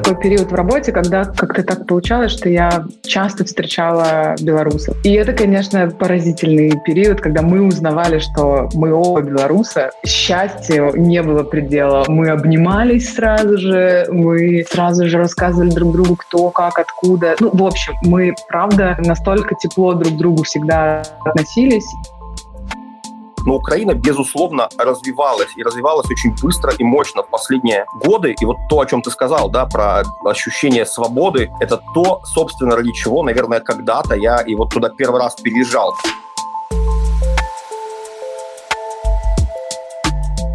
такой период в работе, когда как-то так получалось, что я часто встречала белорусов. И это, конечно, поразительный период, когда мы узнавали, что мы оба белоруса. Счастья не было предела. Мы обнимались сразу же, мы сразу же рассказывали друг другу, кто, как, откуда. Ну, в общем, мы, правда, настолько тепло друг к другу всегда относились. Но Украина, безусловно, развивалась и развивалась очень быстро и мощно в последние годы. И вот то, о чем ты сказал, да, про ощущение свободы, это то, собственно, ради чего, наверное, когда-то я и вот туда первый раз переезжал.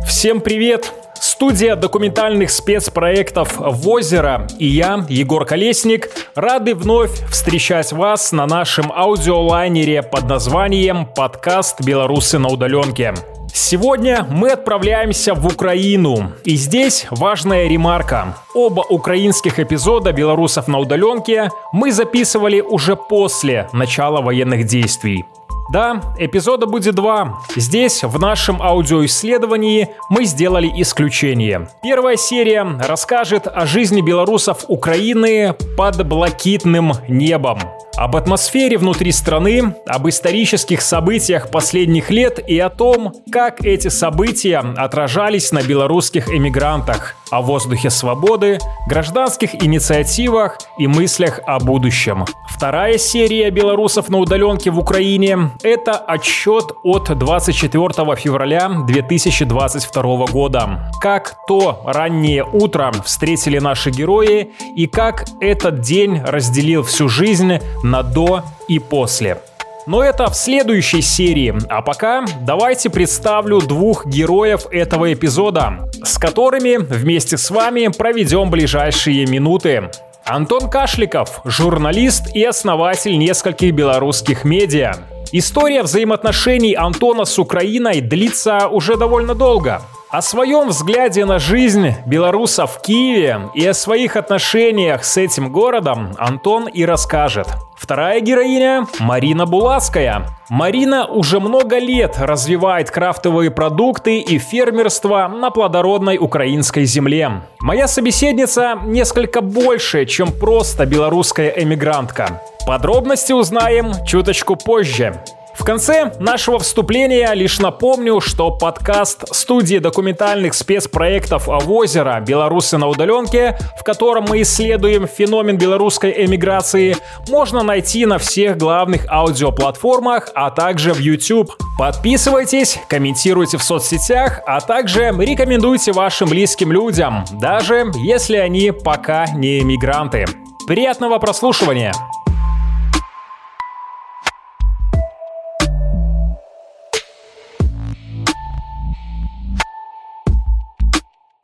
Всем привет! Студия документальных спецпроектов «Возеро» и я, Егор Колесник, рады вновь встречать вас на нашем аудиолайнере под названием «Подкаст «Белорусы на удаленке». Сегодня мы отправляемся в Украину. И здесь важная ремарка. Оба украинских эпизода «Белорусов на удаленке» мы записывали уже после начала военных действий. Да, эпизода будет два. Здесь, в нашем аудиоисследовании, мы сделали исключение. Первая серия расскажет о жизни белорусов Украины под блокитным небом об атмосфере внутри страны, об исторических событиях последних лет и о том, как эти события отражались на белорусских эмигрантах, о воздухе свободы, гражданских инициативах и мыслях о будущем. Вторая серия белорусов на удаленке в Украине – это отчет от 24 февраля 2022 года. Как то раннее утро встретили наши герои и как этот день разделил всю жизнь на до и после. Но это в следующей серии. А пока давайте представлю двух героев этого эпизода, с которыми вместе с вами проведем ближайшие минуты. Антон Кашликов, журналист и основатель нескольких белорусских медиа. История взаимоотношений Антона с Украиной длится уже довольно долго. О своем взгляде на жизнь белоруса в Киеве и о своих отношениях с этим городом Антон и расскажет. Вторая героиня – Марина Булацкая. Марина уже много лет развивает крафтовые продукты и фермерство на плодородной украинской земле. Моя собеседница несколько больше, чем просто белорусская эмигрантка. Подробности узнаем чуточку позже. В конце нашего вступления лишь напомню, что подкаст студии документальных спецпроектов «Озеро. Белорусы на удаленке», в котором мы исследуем феномен белорусской эмиграции, можно найти на всех главных аудиоплатформах, а также в YouTube. Подписывайтесь, комментируйте в соцсетях, а также рекомендуйте вашим близким людям, даже если они пока не эмигранты. Приятного прослушивания!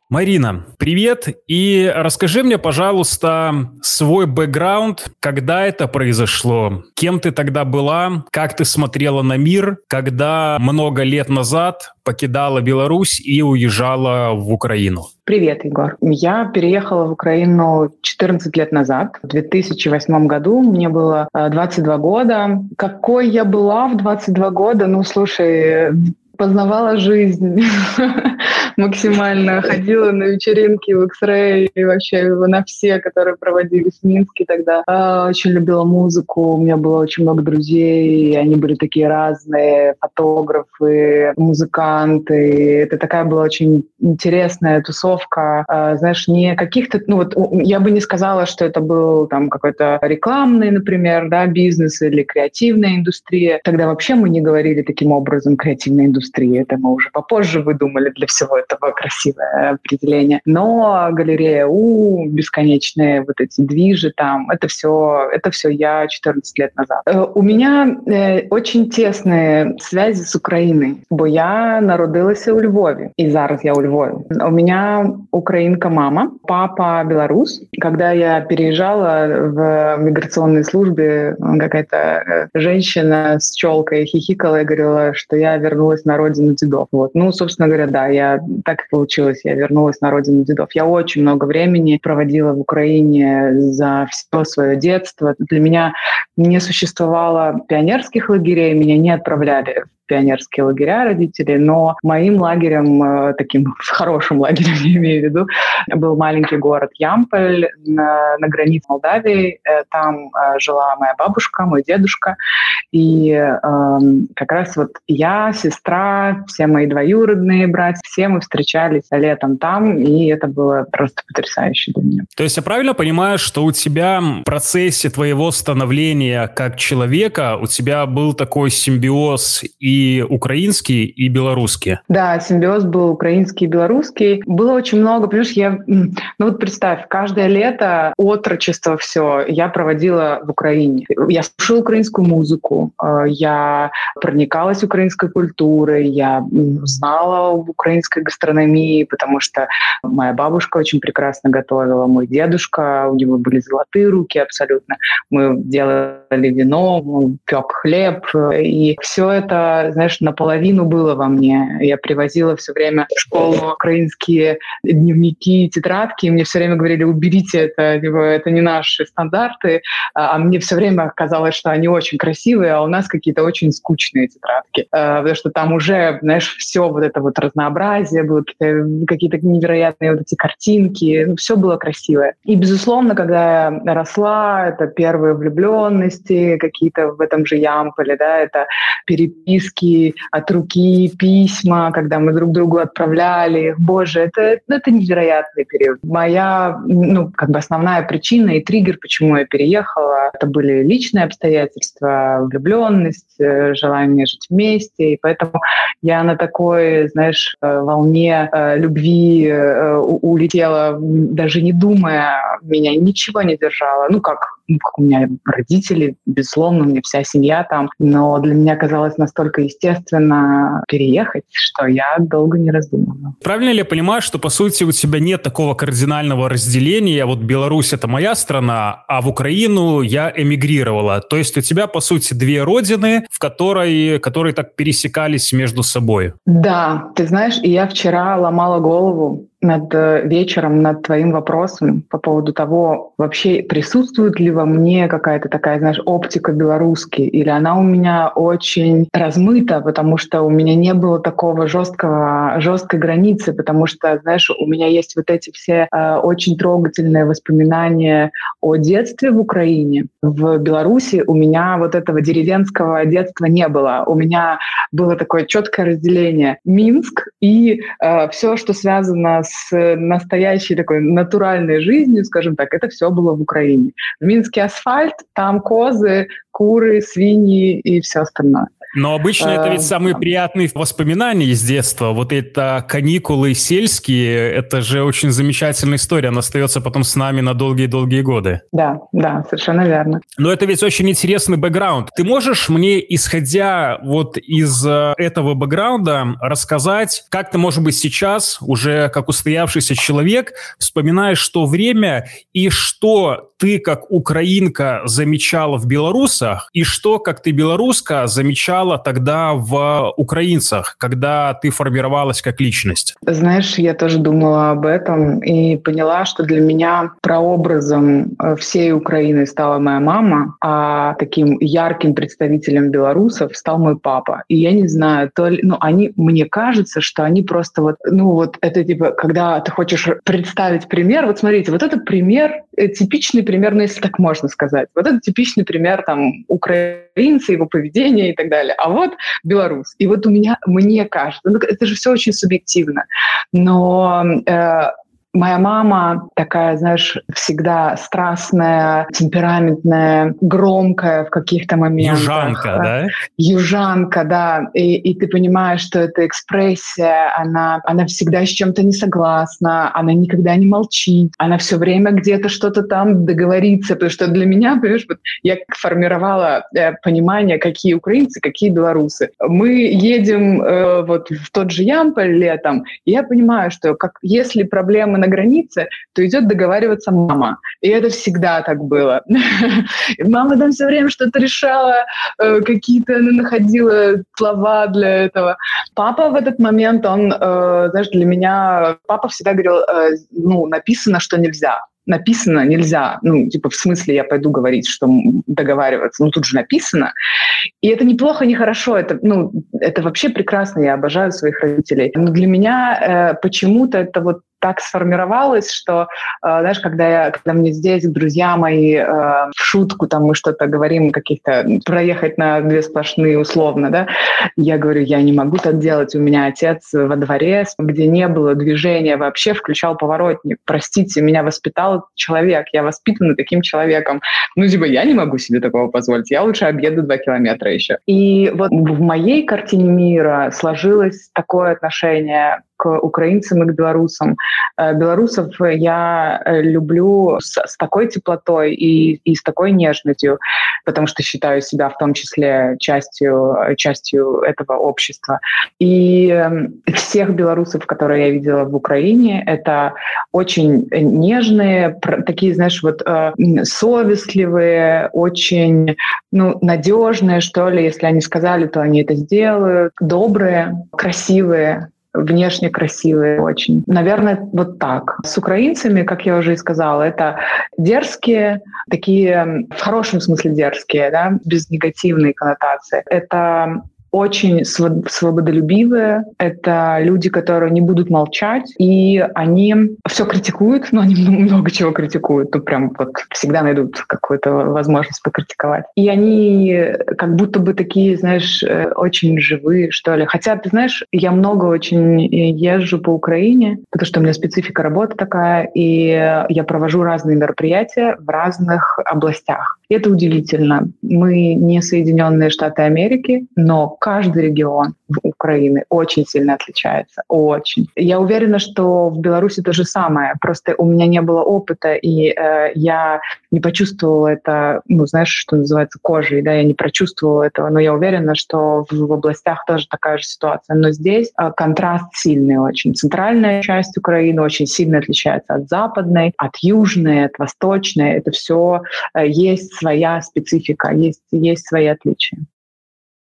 Марина, привет. И расскажи мне, пожалуйста, свой бэкграунд, когда это произошло, кем ты тогда была, как ты смотрела на мир, когда много лет назад покидала Беларусь и уезжала в Украину. Привет, Егор. Я переехала в Украину 14 лет назад, в 2008 году. Мне было 22 э, года. Какой я была в 22 года? Ну, слушай, познавала жизнь максимально, ходила на вечеринки в X-Ray и вообще на все, которые проводились в Минске тогда. А, очень любила музыку, у меня было очень много друзей, и они были такие разные, фотографы, музыканты. Это такая была очень интересная тусовка, а, знаешь, не каких-то, ну вот я бы не сказала, что это был там какой-то рекламный, например, да, бизнес или креативная индустрия. Тогда вообще мы не говорили таким образом индустрия индустрии. Это мы уже попозже выдумали для всего этого красивое определение. Но галерея У, бесконечные вот эти движи там, это все, это все я 14 лет назад. Э, у меня э, очень тесные связи с Украиной, бо я народилася у Львове, и зараз я у Львове. У меня украинка мама, папа белорус. Когда я переезжала в миграционной службе, какая-то э, женщина с челкой хихикала и говорила, что я вернулась на родину дедов. Вот. Ну, собственно говоря, да, я так и получилось. Я вернулась на родину дедов. Я очень много времени проводила в Украине за все свое детство. Для меня не существовало пионерских лагерей, меня не отправляли пионерские лагеря родителей, но моим лагерем, э, таким хорошим лагерем, я имею в виду, был маленький город Ямполь на, на границе Молдавии. Э, там э, жила моя бабушка, мой дедушка. И э, как раз вот я, сестра, все мои двоюродные братья, все мы встречались летом там, и это было просто потрясающе для меня. То есть я правильно понимаю, что у тебя в процессе твоего становления как человека у тебя был такой симбиоз и украинский, и белорусский? Да, симбиоз был украинский и белорусский. Было очень много, понимаешь, я, ну вот представь, каждое лето отрочество все я проводила в Украине. Я слушала украинскую музыку, э, я проникалась украинской культурой, я знала об украинской гастрономии, потому что моя бабушка очень прекрасно готовила, мой дедушка, у него были золотые руки абсолютно. Мы делали вино, пек хлеб, и все это, знаешь, наполовину было во мне. Я привозила все время в школу украинские дневники, тетрадки, и мне все время говорили, уберите это, типа, это не наши стандарты, а, а мне все время казалось, что они очень красивые, а у нас какие-то очень скучные тетрадки, а, потому что там уже, знаешь, все вот это вот разнообразие, было какие-то невероятные вот эти картинки, ну, все было красивое. И, безусловно, когда я росла, это первые влюбленности какие-то в этом же Ямполе, да, это переписки от руки, письма, когда мы друг другу отправляли. Боже, это, это невероятный период. Моя, ну, как бы основная причина и триггер, почему я переехала, это были личные обстоятельства, влюбленность, э, желание жить вместе, и поэтому я на такой, знаешь, э, волне э, любви улетела, даже не думая, меня ничего не держало. Ну, как ну, как у меня родители, безусловно, у меня вся семья там, но для меня казалось настолько естественно переехать, что я долго не раздумывала. Правильно ли я понимаю, что, по сути, у тебя нет такого кардинального разделения, вот Беларусь — это моя страна, а в Украину я эмигрировала? То есть у тебя, по сути, две родины, в которой, которые так пересекались между собой? Да, ты знаешь, и я вчера ломала голову, над э, вечером над твоим вопросом по поводу того, вообще присутствует ли во мне какая-то такая, знаешь, оптика белорусский, или она у меня очень размыта, потому что у меня не было такого жесткого, жесткой границы, потому что, знаешь, у меня есть вот эти все э, очень трогательные воспоминания о детстве в Украине. В Беларуси у меня вот этого деревенского детства не было. У меня было такое четкое разделение Минск и э, все, что связано с настоящей такой натуральной жизнью, скажем так, это все было в Украине. В Минске асфальт, там козы, куры, свиньи и все остальное. Но обычно это ведь эм, самые приятные воспоминания из детства. Вот это каникулы сельские, это же очень замечательная история. Она остается потом с нами на долгие-долгие годы. Да, да, совершенно верно. Но это ведь очень интересный бэкграунд. Ты можешь мне, исходя вот из э, этого бэкграунда, рассказать, как ты, может быть, сейчас, уже как устоявшийся человек, вспоминаешь то время и что ты, как украинка, замечала в белорусах, и что, как ты белоруска, замечала тогда в украинцах, когда ты формировалась как личность? Знаешь, я тоже думала об этом и поняла, что для меня прообразом э, всей Украины стала моя мама, а таким ярким представителем белорусов стал мой папа. И я не знаю, то ли, ну, они, мне кажется, что они просто вот, ну, вот это типа, когда ты хочешь представить пример, вот смотрите, вот это пример, э, типичный примерно, если так можно сказать. Вот это типичный пример там украинца, его поведения и так далее. А вот белорус. И вот у меня, мне кажется, ну, это же все очень субъективно, но э, Моя мама такая, знаешь, всегда страстная, темпераментная, громкая в каких-то моментах. Южанка, да? Южанка, да. И, и ты понимаешь, что эта экспрессия, она, она всегда с чем-то не согласна, она никогда не молчит, она все время где-то что-то там договорится, потому что для меня, понимаешь, вот я формировала э, понимание, какие украинцы, какие белорусы. Мы едем э, вот в тот же Ямполь летом, и я понимаю, что как, если проблемы на на границе, то идет договариваться мама. И это всегда так было. Мама там все время что-то решала, э, какие-то находила слова для этого. Папа в этот момент, он, э, знаешь, для меня, папа всегда говорил, э, ну, написано, что нельзя написано нельзя, ну, типа, в смысле я пойду говорить, что договариваться, ну, тут же написано. И это неплохо, не хорошо, это, ну, это вообще прекрасно, я обожаю своих родителей. Но для меня э, почему-то это вот так сформировалось, что, э, знаешь, когда, я, когда мне здесь друзья мои э, в шутку там мы что-то говорим, каких-то проехать на две сплошные условно, да, я говорю, я не могу так делать, у меня отец во дворе, где не было движения вообще, включал поворотник, простите, меня воспитал человек, я воспитана таким человеком, ну, типа, я не могу себе такого позволить, я лучше объеду два километра еще. И вот в моей картине мира сложилось такое отношение к украинцам и к белорусам. Э, белорусов я э, люблю с, с такой теплотой и, и с такой нежностью, потому что считаю себя в том числе частью, частью этого общества. И эм, всех белорусов, которые я видела в Украине, это очень нежные, такие, знаешь, вот э, совестливые, очень ну, надежные, что ли, если они сказали, то они это сделают, добрые, красивые, внешне красивые очень. Наверное, вот так. С украинцами, как я уже и сказала, это дерзкие, такие в хорошем смысле дерзкие, да, без негативной коннотации. Это очень свободолюбивые, это люди, которые не будут молчать, и они все критикуют, но они много чего критикуют, ну прям вот всегда найдут какую-то возможность покритиковать. И они как будто бы такие, знаешь, э, очень живые, что ли. Хотя, ты знаешь, я много очень езжу по Украине, потому что у меня специфика работы такая, и я провожу разные мероприятия в разных областях. Это удивительно. Мы не Соединенные Штаты Америки, но каждый регион Украины очень сильно отличается. Очень. Я уверена, что в Беларуси то же самое. Просто у меня не было опыта, и э, я не почувствовала это, ну, знаешь, что называется, кожей, да, я не прочувствовала этого, но я уверена, что в, в областях тоже такая же ситуация. Но здесь э, контраст сильный очень. Центральная часть Украины очень сильно отличается от западной, от южной, от восточной. Это все э, есть своя специфика, есть, есть свои отличия.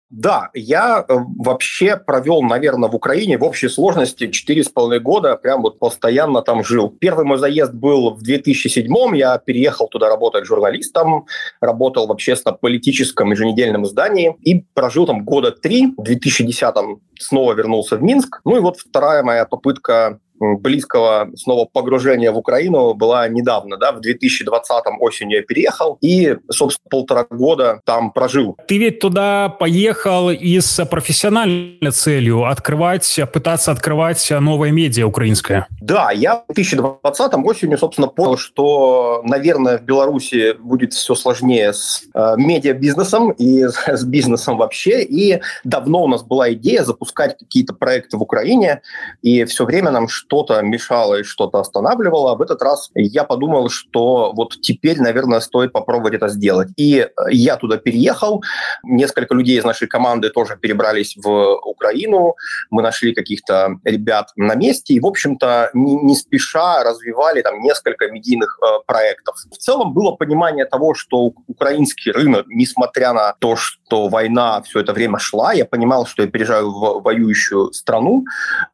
Да, я э, вообще провел, наверное, в Украине в общей сложности 4,5 года, прям вот постоянно там жил. Первый мой заезд был в 2007 я переехал туда работать журналистом, работал в общественно-политическом еженедельном издании и прожил там года три. В 2010 снова вернулся в Минск. Ну и вот вторая моя попытка близкого снова погружения в Украину была недавно, да, в 2020 осенью я переехал и, собственно, полтора года там прожил. Ты ведь туда поехал и с профессиональной целью открывать, пытаться открывать новое медиа украинское. Да, я в 2020 осенью, собственно, понял, что, наверное, в Беларуси будет все сложнее с э, медиабизнесом и с бизнесом вообще, и давно у нас была идея запускать какие-то проекты в Украине, и все время нам что-то мешало и что-то останавливало. В этот раз я подумал, что вот теперь, наверное, стоит попробовать это сделать. И я туда переехал. Несколько людей из нашей команды тоже перебрались в Украину. Мы нашли каких-то ребят на месте и, в общем-то, не, не спеша развивали там несколько медийных э, проектов. В целом было понимание того, что украинский рынок, несмотря на то, что война все это время шла, я понимал, что я переезжаю в воюющую страну.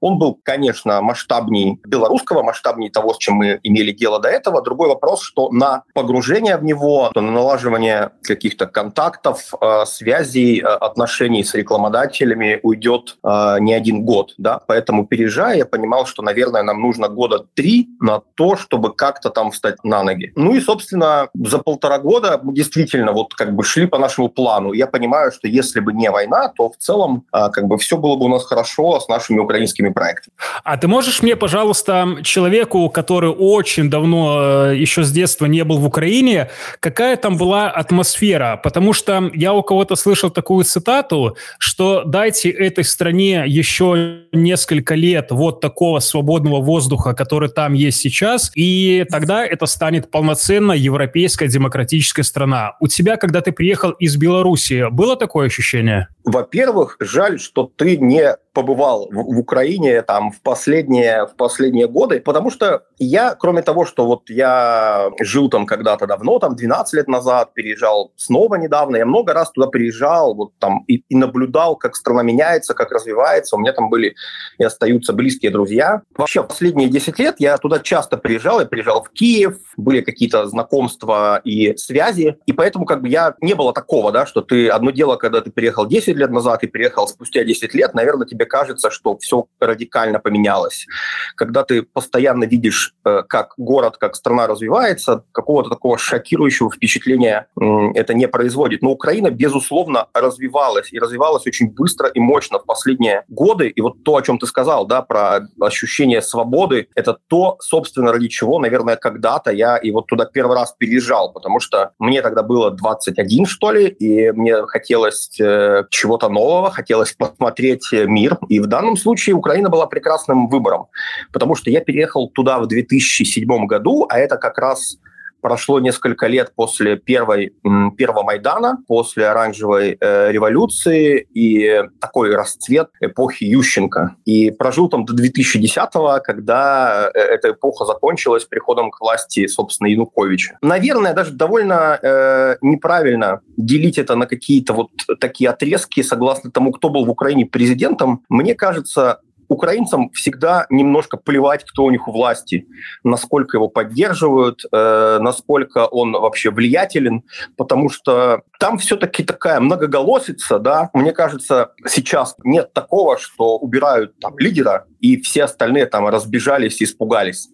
Он был, конечно, масштабный масштабней белорусского, масштабней того, с чем мы имели дело до этого. Другой вопрос, что на погружение в него, на налаживание каких-то контактов, э, связей, э, отношений с рекламодателями уйдет э, не один год. Да? Поэтому, переезжая, я понимал, что, наверное, нам нужно года три на то, чтобы как-то там встать на ноги. Ну и, собственно, за полтора года мы действительно вот как бы шли по нашему плану. Я понимаю, что если бы не война, то в целом как бы все было бы у нас хорошо с нашими украинскими проектами. А ты можешь мне пожалуйста, человеку, который очень давно, э, еще с детства не был в Украине, какая там была атмосфера? Потому что я у кого-то слышал такую цитату, что дайте этой стране еще несколько лет вот такого свободного воздуха, который там есть сейчас, и тогда это станет полноценно европейская демократическая страна. У тебя, когда ты приехал из Беларуси, было такое ощущение? Во-первых, жаль, что ты не побывал в, в Украине там в последние в последние годы, потому что я, кроме того, что вот я жил там когда-то давно, там 12 лет назад, переезжал снова недавно, я много раз туда приезжал, вот там и, и наблюдал, как страна меняется, как развивается. У меня там были и остаются близкие друзья. Вообще, последние 10 лет я туда часто приезжал, я приезжал в Киев, были какие-то знакомства и связи, и поэтому как бы я не было такого, да, что ты одно дело, когда ты приехал 10 лет назад и приехал спустя 10 лет, наверное, тебе кажется, что все радикально поменялось. Когда ты постоянно видишь, э, как город, как страна развивается, какого-то такого шокирующего впечатления это не производит. Но Украина, безусловно, развивалась, и развивалась очень быстро и мощно в последние годы. И вот то, о чем ты сказал, да, про ощущение свободы, это то, собственно, ради чего, наверное, когда-то я и вот туда первый раз переезжал, потому что мне тогда было 21, что ли, и мне хотелось э, чего-то нового, хотелось посмотреть мир. И в данном случае Украина была прекрасным выбором, потому что я переехал туда в 2007 году, а это как раз прошло несколько лет после первой, первого Майдана, после оранжевой э, революции и такой расцвет эпохи Ющенко. И прожил там до 2010-го, когда э, эта эпоха закончилась приходом к власти, собственно, Януковича. Наверное, даже довольно э, неправильно делить это на какие-то вот такие отрезки, согласно тому, кто был в Украине президентом. Мне кажется, украинцам всегда немножко плевать, кто у них у власти, насколько его поддерживают, э, насколько он вообще влиятелен, потому что там все-таки такая многоголосица, да. Мне кажется, сейчас нет такого, что убирают там лидера, и все остальные там разбежались и испугались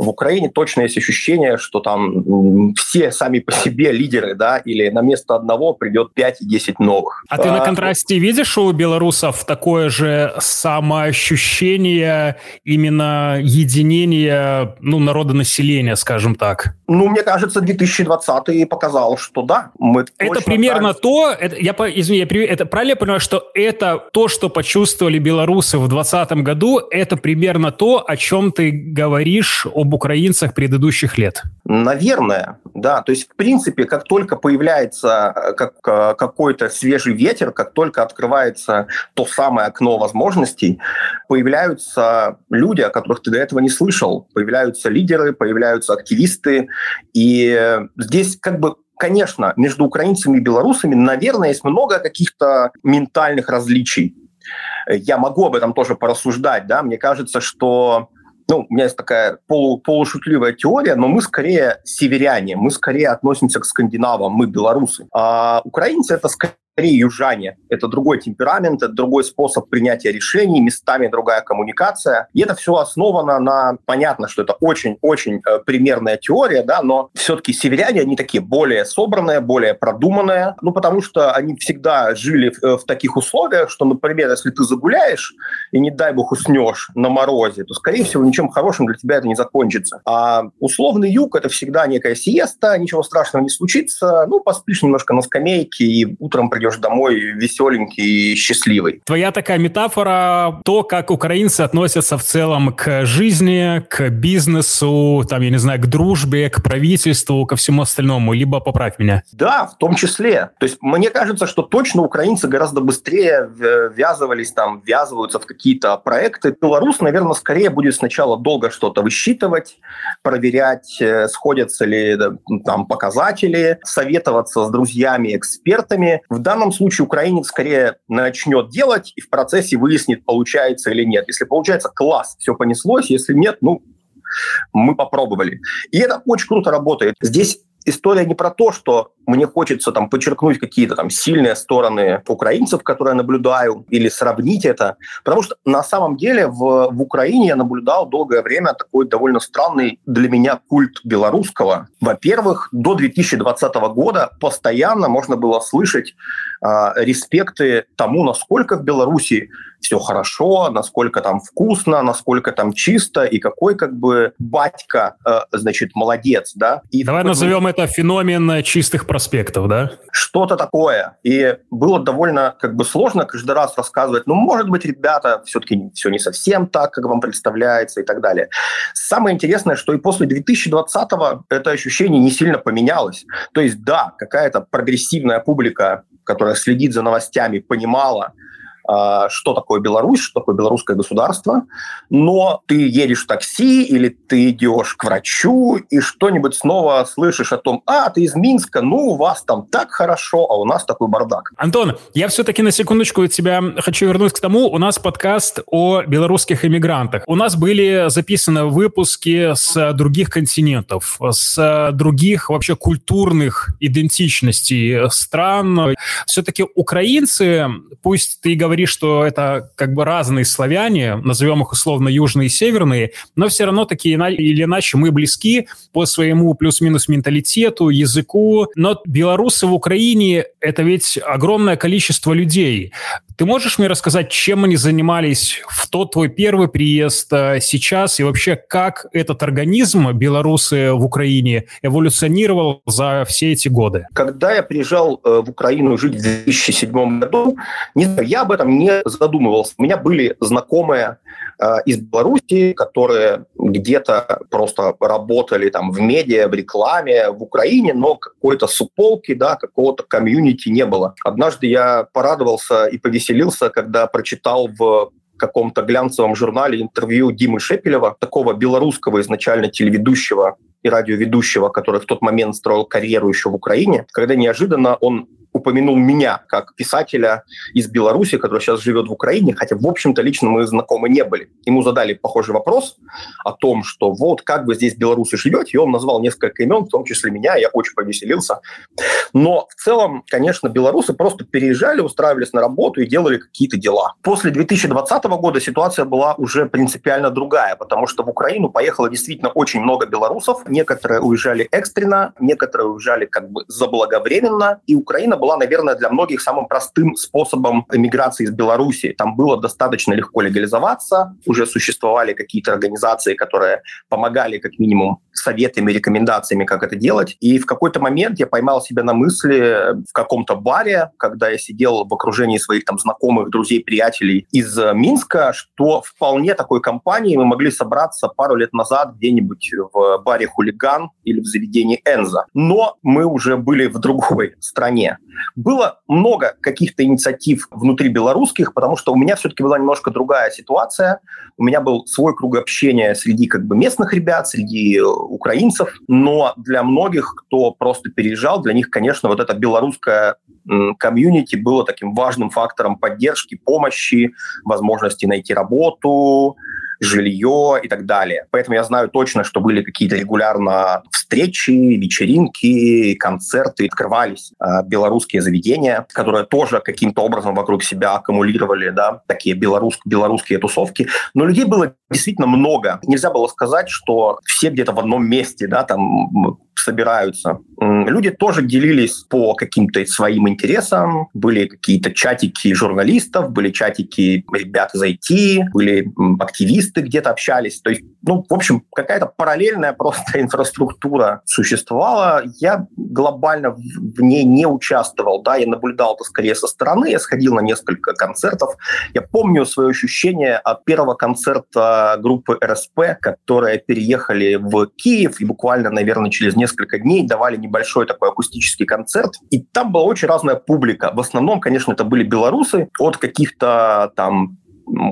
в Украине точно есть ощущение, что там все сами по себе лидеры, да, или на место одного придет 5 и 10 новых. А, а ты на а, контрасте видишь у белорусов такое же самоощущение именно единения, ну, народонаселения, скажем так? Ну, мне кажется, 2020 показал, что да. Мы это примерно так... то, это, я, извини, я, это правильно я понимаю, что это то, что почувствовали белорусы в 2020 году, это примерно то, о чем ты говоришь об об украинцах предыдущих лет? Наверное, да. То есть, в принципе, как только появляется э, как, э, какой-то свежий ветер, как только открывается то самое окно возможностей, появляются люди, о которых ты до этого не слышал. Появляются лидеры, появляются активисты. И здесь как бы Конечно, между украинцами и белорусами, наверное, есть много каких-то ментальных различий. Я могу об этом тоже порассуждать, да. Мне кажется, что ну, у меня есть такая полу, полушутливая теория, но мы скорее северяне, мы скорее относимся к скандинавам, мы белорусы. А украинцы это скорее скорее южане. Это другой темперамент, это другой способ принятия решений, местами другая коммуникация. И это все основано на... Понятно, что это очень-очень э, примерная теория, да, но все-таки северяне, они такие более собранные, более продуманные, ну, потому что они всегда жили в, э, в таких условиях, что, например, если ты загуляешь и, не дай бог, уснешь на морозе, то, скорее всего, ничем хорошим для тебя это не закончится. А условный юг — это всегда некая сиеста, ничего страшного не случится, ну, поспишь немножко на скамейке и утром придешь придешь домой веселенький и счастливый. Твоя такая метафора, то, как украинцы относятся в целом к жизни, к бизнесу, там, я не знаю, к дружбе, к правительству, ко всему остальному, либо поправь меня. Да, в том числе. То есть мне кажется, что точно украинцы гораздо быстрее ввязывались, там, ввязываются в какие-то проекты. Белорус, наверное, скорее будет сначала долго что-то высчитывать, проверять, э, сходятся ли там показатели, советоваться с друзьями, экспертами. В данном данном случае украинец скорее начнет делать и в процессе выяснит, получается или нет. Если получается, класс, все понеслось. Если нет, ну, мы попробовали. И это очень круто работает. Здесь история не про то, что мне хочется там подчеркнуть какие-то там сильные стороны украинцев, которые я наблюдаю, или сравнить это. Потому что на самом деле в, в Украине я наблюдал долгое время такой довольно странный для меня культ белорусского. Во-первых, до 2020 года постоянно можно было слышать респекты тому, насколько в Беларуси все хорошо, насколько там вкусно, насколько там чисто, и какой как бы батька, э, значит, молодец, да. И Давай назовем это феномен чистых проспектов, да? Что-то такое. И было довольно как бы сложно каждый раз рассказывать, ну, может быть, ребята, все-таки все не совсем так, как вам представляется и так далее. Самое интересное, что и после 2020-го это ощущение не сильно поменялось. То есть, да, какая-то прогрессивная публика, которая следит за новостями, понимала, что такое Беларусь, что такое белорусское государство, но ты едешь в такси или ты идешь к врачу и что-нибудь снова слышишь о том, а, ты из Минска, ну, у вас там так хорошо, а у нас такой бардак. Антон, я все-таки на секундочку тебя хочу вернуть к тому, у нас подкаст о белорусских иммигрантах. У нас были записаны выпуски с других континентов, с других вообще культурных идентичностей стран. Все-таки украинцы, пусть ты говоришь, говоришь, что это как бы разные славяне, назовем их условно южные и северные, но все равно такие или иначе мы близки по своему плюс-минус менталитету, языку. Но белорусы в Украине – это ведь огромное количество людей. Ты можешь мне рассказать, чем они занимались в тот твой первый приезд, а сейчас, и вообще, как этот организм белорусы в Украине эволюционировал за все эти годы? Когда я приезжал э, в Украину жить в 2007 году, не знаю, я об этом не задумывался. У меня были знакомые э, из Беларуси, которые где-то просто работали там в медиа, в рекламе в Украине, но какой-то суполки, да, какого-то комьюнити не было. Однажды я порадовался и повеселился, когда прочитал в каком-то глянцевом журнале интервью Димы Шепелева, такого белорусского изначально телеведущего и радиоведущего, который в тот момент строил карьеру еще в Украине, когда неожиданно он упомянул меня как писателя из Беларуси, который сейчас живет в Украине, хотя, в общем-то, лично мы знакомы не были. Ему задали похожий вопрос о том, что вот как вы здесь в Беларуси живете, и он назвал несколько имен, в том числе меня, я очень повеселился. Но в целом, конечно, белорусы просто переезжали, устраивались на работу и делали какие-то дела. После 2020 года ситуация была уже принципиально другая, потому что в Украину поехало действительно очень много белорусов. Некоторые уезжали экстренно, некоторые уезжали как бы заблаговременно, и Украина была, наверное, для многих самым простым способом эмиграции из Беларуси. Там было достаточно легко легализоваться, уже существовали какие-то организации, которые помогали как минимум советами, рекомендациями, как это делать. И в какой-то момент я поймал себя на мысли в каком-то баре, когда я сидел в окружении своих там знакомых, друзей, приятелей из Минска, что вполне такой компании мы могли собраться пару лет назад где-нибудь в баре «Хулиган» или в заведении «Энза». Но мы уже были в другой стране. Было много каких-то инициатив внутри белорусских, потому что у меня все-таки была немножко другая ситуация. У меня был свой круг общения среди как бы местных ребят, среди э, украинцев, но для многих, кто просто переезжал, для них, конечно, вот это белорусское комьюнити было таким важным фактором поддержки, помощи, возможности найти работу, жилье и так далее. Поэтому я знаю точно, что были какие-то регулярно встречи, вечеринки, концерты, открывались э, белорусские заведения, которые тоже каким-то образом вокруг себя аккумулировали, да, такие белорус, белорусские тусовки. Но людей было действительно много. Нельзя было сказать, что все где-то в одном месте, да, там собираются. Люди тоже делились по каким-то своим интересам. Были какие-то чатики журналистов, были чатики ребят из IT, были активисты где-то общались. То есть, ну, в общем, какая-то параллельная просто инфраструктура существовала. Я глобально в ней не участвовал. Да, я наблюдал это скорее со стороны. Я сходил на несколько концертов. Я помню свое ощущение от первого концерта группы РСП, которые переехали в Киев и буквально, наверное, через несколько дней давали небольшой такой акустический концерт, и там была очень разная публика. В основном, конечно, это были белорусы, от каких-то там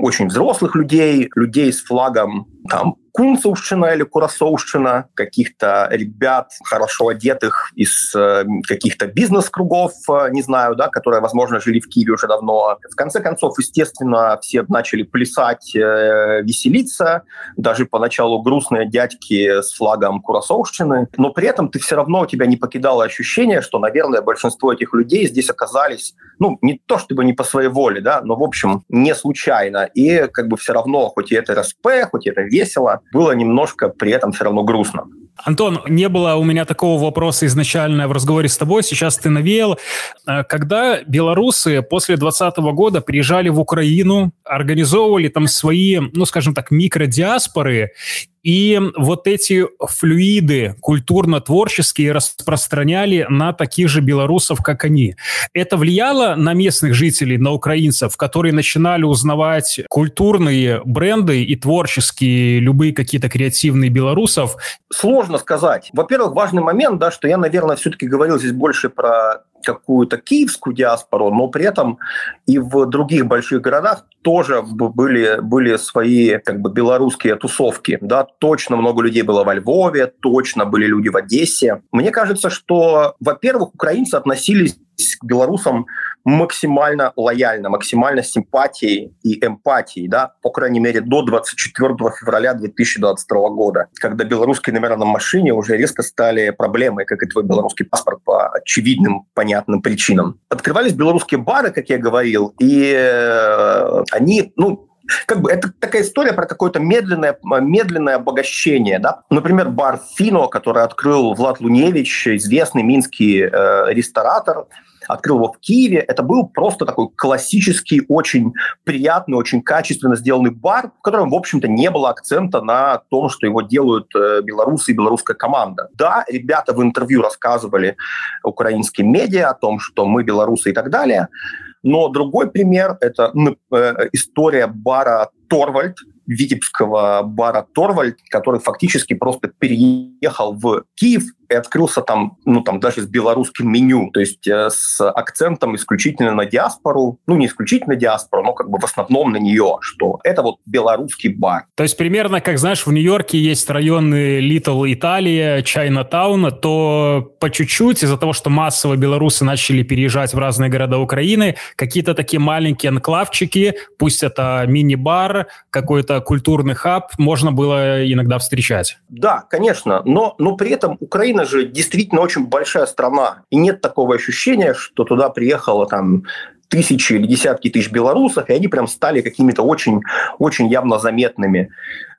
очень взрослых людей, людей с флагом там Кунцевщина или Курасовщина, каких-то ребят, хорошо одетых из э, каких-то бизнес-кругов, э, не знаю, да, которые, возможно, жили в Киеве уже давно. В конце концов, естественно, все начали плясать, э, веселиться, даже поначалу грустные дядьки с флагом Курасовщины, но при этом ты все равно, у тебя не покидало ощущение, что, наверное, большинство этих людей здесь оказались, ну, не то чтобы не по своей воле, да, но, в общем, не случайно. И как бы все равно, хоть и это РСП, хоть и это весело, было немножко при этом все равно грустно. Антон, не было у меня такого вопроса изначально в разговоре с тобой, сейчас ты навеял. Э, когда белорусы после 2020 года приезжали в Украину, организовывали там свои, ну, скажем так, микродиаспоры, и вот эти флюиды культурно-творческие распространяли на таких же белорусов, как они. Это влияло на местных жителей, на украинцев, которые начинали узнавать культурные бренды и творческие, любые какие-то креативные белорусов? Сложно сказать. Во-первых, важный момент, да, что я, наверное, все-таки говорил здесь больше про какую-то киевскую диаспору, но при этом и в других больших городах тоже были, были свои как бы белорусские тусовки. Да, точно много людей было во Львове, точно были люди в Одессе. Мне кажется, что, во-первых, украинцы относились к белорусам максимально лояльно, максимально симпатией и эмпатией, да, по крайней мере, до 24 февраля 2022 года, когда белорусские номера на машине уже резко стали проблемой, как и твой белорусский паспорт по очевидным, понятным причинам. Открывались белорусские бары, как я говорил, и э, они, ну, как бы это такая история про какое-то медленное, медленное обогащение. Да? Например, бар «Фино», который открыл Влад Луневич, известный минский э, ресторатор, открыл его в Киеве. Это был просто такой классический, очень приятный, очень качественно сделанный бар, в котором, в общем-то, не было акцента на том, что его делают э, белорусы и белорусская команда. Да, ребята в интервью рассказывали украинским медиа о том, что мы белорусы и так далее, но другой пример – это э, история бара «Торвальд», витебского бара «Торвальд», который фактически просто переехал в Киев и открылся там, ну, там даже с белорусским меню, то есть э, с акцентом исключительно на диаспору, ну, не исключительно диаспору, но как бы в основном на нее, что это вот белорусский бар. То есть примерно, как знаешь, в Нью-Йорке есть районы Little Italia, Чайнатауна, то по чуть-чуть из-за того, что массово белорусы начали переезжать в разные города Украины, какие-то такие маленькие анклавчики, пусть это мини-бар, какой-то культурный хаб, можно было иногда встречать. Да, конечно, но, но при этом Украина Украина же действительно очень большая страна, и нет такого ощущения, что туда приехало там тысячи или десятки тысяч белорусов, и они прям стали какими-то очень, очень явно заметными.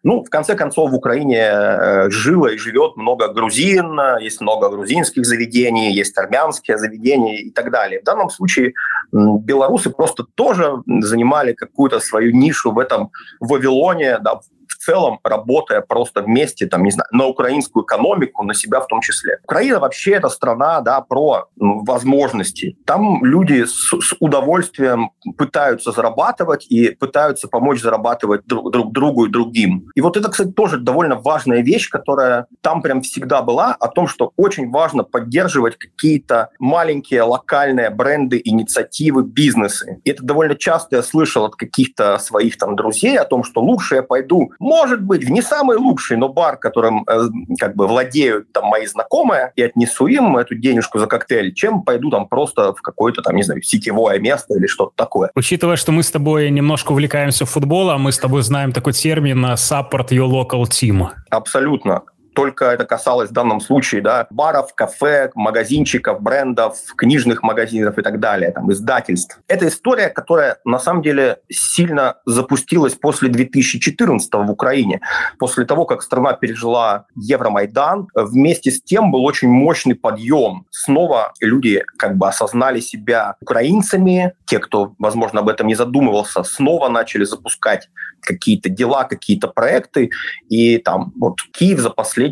Ну, в конце концов, в Украине э, жило и живет много грузин, есть много грузинских заведений, есть армянские заведения и так далее. В данном случае белорусы просто тоже занимали какую-то свою нишу в этом Вавилоне, да, целом, работая просто вместе, там, не знаю, на украинскую экономику, на себя в том числе. Украина вообще это страна, да, про ну, возможности. Там люди с, с удовольствием пытаются зарабатывать и пытаются помочь зарабатывать друг, друг другу и другим. И вот это, кстати, тоже довольно важная вещь, которая там прям всегда была, о том, что очень важно поддерживать какие-то маленькие локальные бренды, инициативы, бизнесы. И это довольно часто я слышал от каких-то своих там друзей о том, что лучше я пойду может быть, в не самый лучший, но бар, которым э, как бы владеют там мои знакомые, и отнесу им эту денежку за коктейль, чем пойду там просто в какое-то там, не знаю, сетевое место или что-то такое. Учитывая, что мы с тобой немножко увлекаемся футболом, мы с тобой знаем такой термин «support your local team». Абсолютно только это касалось в данном случае да, баров, кафе, магазинчиков, брендов, книжных магазинов и так далее, там, издательств. Это история, которая на самом деле сильно запустилась после 2014 в Украине, после того, как страна пережила Евромайдан. Вместе с тем был очень мощный подъем. Снова люди как бы осознали себя украинцами, те, кто, возможно, об этом не задумывался, снова начали запускать какие-то дела, какие-то проекты. И там вот Киев за последние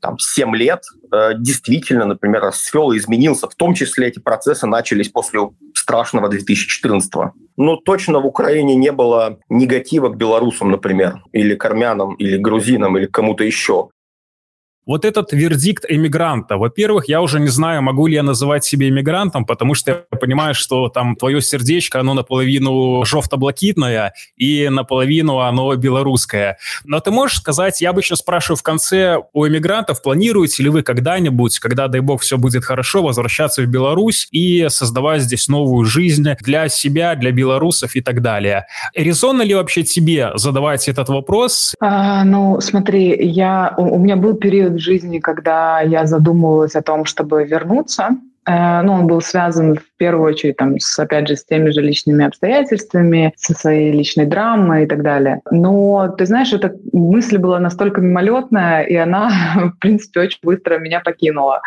там, 7 лет э, действительно, например, расцвел и изменился. В том числе эти процессы начались после страшного 2014 -го. Но точно в Украине не было негатива к белорусам, например, или к армянам, или к грузинам, или к кому-то еще. Вот этот вердикт эмигранта. Во-первых, я уже не знаю, могу ли я называть себя эмигрантом, потому что я понимаю, что там твое сердечко, оно наполовину жовто-блакитное и наполовину оно белорусское. Но ты можешь сказать, я бы еще спрашиваю в конце у эмигрантов, планируете ли вы когда-нибудь, когда, дай бог, все будет хорошо, возвращаться в Беларусь и создавать здесь новую жизнь для себя, для белорусов и так далее. Резонно ли вообще тебе задавать этот вопрос? А, ну, смотри, я, у, у меня был период в жизни, когда я задумывалась о том, чтобы вернуться. Э, ну, он был связан в первую очередь, там, с, опять же, с теми же личными обстоятельствами, со своей личной драмой и так далее. Но, ты знаешь, эта мысль была настолько мимолетная, и она, в принципе, очень быстро меня покинула.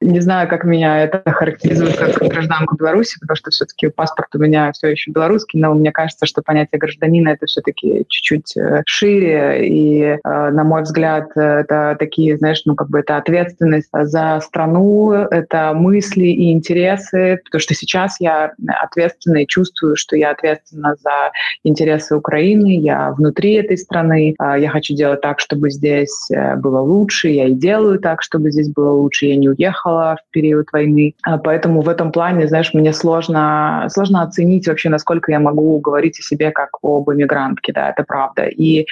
Не знаю, как меня это характеризует как гражданку Беларуси, потому что все-таки паспорт у меня все еще белорусский, но мне кажется, что понятие гражданина это все-таки чуть-чуть э, шире, и, э, на мой взгляд, это такие, знаешь, ну, как бы это ответственность за страну, это мысли и интересы, потому что сейчас я ответственна и чувствую, что я ответственна за интересы Украины, я внутри этой страны, а, я хочу делать так, чтобы здесь э, было лучше, я и делаю так, чтобы здесь было лучше, я не уехала в период войны. А поэтому в этом плане, знаешь, мне сложно, сложно оценить вообще, насколько я могу говорить о себе как об иммигрантке, да, это правда. И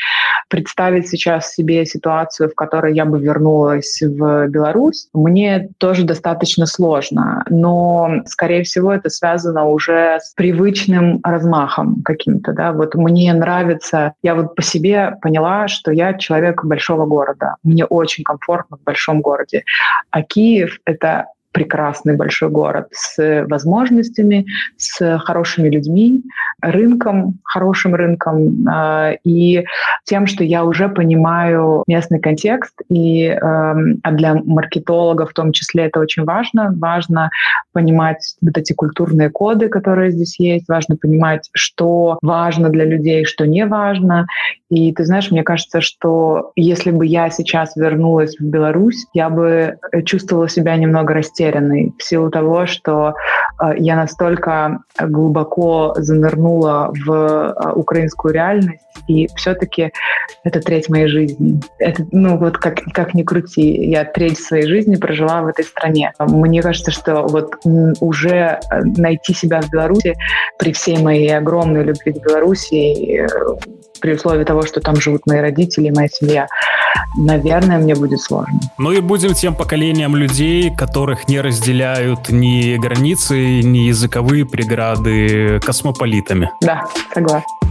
представить сейчас себе ситуацию, в которой я бы вернулась в Беларусь, мне тоже достаточно сложно. Но, скорее всего, это связано уже с привычным размахом каким-то, да. Вот мне нравится, я вот по себе поняла, что я человек большого города. Мне очень комфортно в большом городе. А Киев — это прекрасный большой город с возможностями, с хорошими людьми, рынком, хорошим рынком э, и тем, что я уже понимаю местный контекст. И э, а для маркетолога в том числе это очень важно. Важно понимать вот эти культурные коды, которые здесь есть. Важно понимать, что важно для людей, что не важно. И ты знаешь, мне кажется, что если бы я сейчас вернулась в Беларусь, я бы чувствовала себя немного растерянной в силу того, что э, я настолько глубоко занырнула в э, украинскую реальность, и все-таки это треть моей жизни. Это, ну вот как, как ни крути, я треть своей жизни прожила в этой стране. Мне кажется, что вот уже найти себя в Беларуси при всей моей огромной любви к Беларуси, э, при условии того, что там живут мои родители, моя семья, наверное, мне будет сложно. Ну и будем тем поколением людей, которых не разделяют ни границы, ни языковые преграды космополитами. Да, согласна.